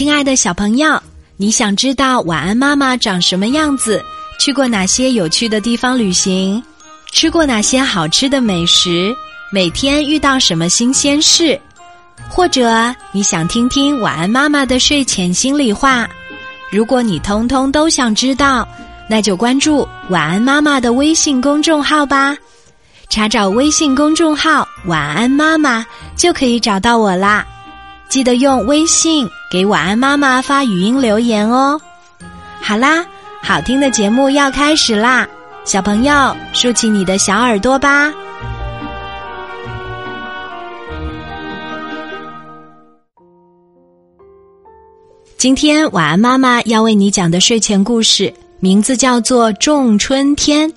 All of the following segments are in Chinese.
亲爱的小朋友，你想知道晚安妈妈长什么样子？去过哪些有趣的地方旅行？吃过哪些好吃的美食？每天遇到什么新鲜事？或者你想听听晚安妈妈的睡前心里话？如果你通通都想知道，那就关注晚安妈妈的微信公众号吧。查找微信公众号“晚安妈妈”就可以找到我啦。记得用微信给晚安妈妈发语音留言哦。好啦，好听的节目要开始啦，小朋友竖起你的小耳朵吧。今天晚安妈妈要为你讲的睡前故事，名字叫做《种春天》，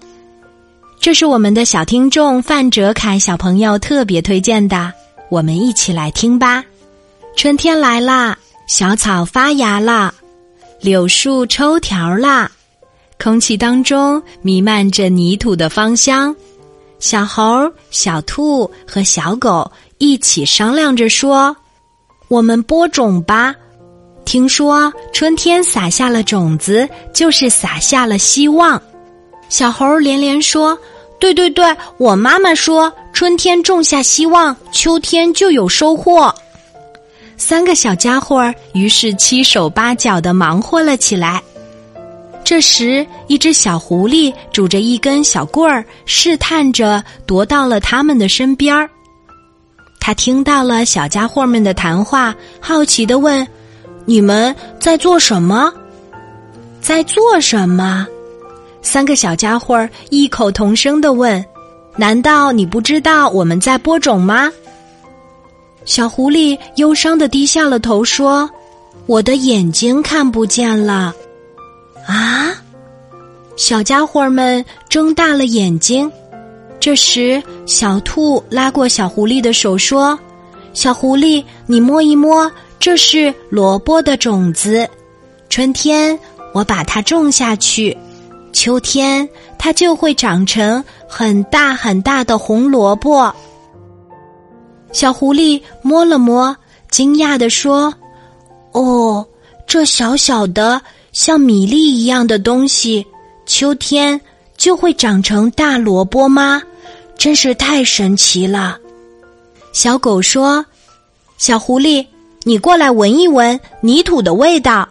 这是我们的小听众范哲凯小朋友特别推荐的，我们一起来听吧。春天来啦，小草发芽啦，柳树抽条啦，空气当中弥漫着泥土的芳香。小猴、小兔和小狗一起商量着说：“我们播种吧。”听说春天撒下了种子，就是撒下了希望。小猴连连说：“对对对，我妈妈说，春天种下希望，秋天就有收获。”三个小家伙儿于是七手八脚的忙活了起来。这时，一只小狐狸拄着一根小棍儿，试探着踱到了他们的身边儿。他听到了小家伙们的谈话，好奇的问。你们在做什么？在做什么？三个小家伙异口同声的问：“难道你不知道我们在播种吗？”小狐狸忧伤的低下了头，说：“我的眼睛看不见了。”啊！小家伙们睁大了眼睛。这时，小兔拉过小狐狸的手，说：“小狐狸，你摸一摸。”这是萝卜的种子，春天我把它种下去，秋天它就会长成很大很大的红萝卜。小狐狸摸了摸，惊讶地说：“哦，这小小的像米粒一样的东西，秋天就会长成大萝卜吗？真是太神奇了。”小狗说：“小狐狸。”你过来闻一闻泥土的味道，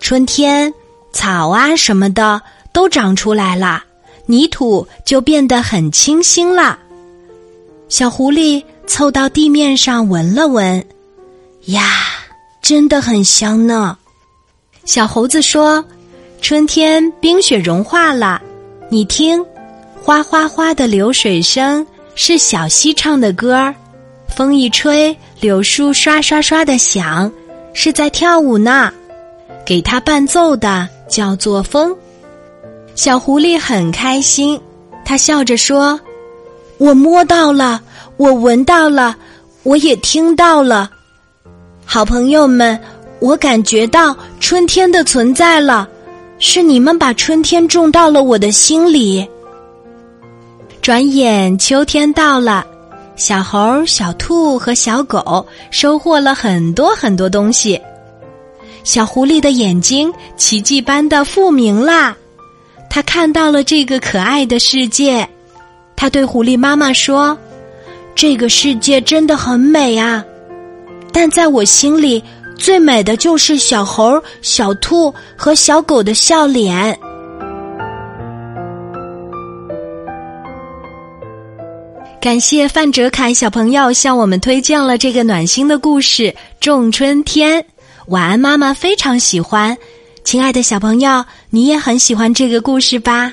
春天草啊什么的都长出来了，泥土就变得很清新了。小狐狸凑到地面上闻了闻，呀，真的很香呢。小猴子说：“春天冰雪融化了，你听，哗哗哗的流水声是小溪唱的歌儿。”风一吹，柳树刷刷刷的响，是在跳舞呢。给它伴奏的叫做风。小狐狸很开心，它笑着说：“我摸到了，我闻到了，我也听到了。好朋友们，我感觉到春天的存在了，是你们把春天种到了我的心里。”转眼秋天到了。小猴、小兔和小狗收获了很多很多东西。小狐狸的眼睛奇迹般的复明啦，它看到了这个可爱的世界。它对狐狸妈妈说：“这个世界真的很美啊，但在我心里，最美的就是小猴、小兔和小狗的笑脸。”感谢范哲凯小朋友向我们推荐了这个暖心的故事《种春天》，晚安妈妈非常喜欢。亲爱的小朋友，你也很喜欢这个故事吧？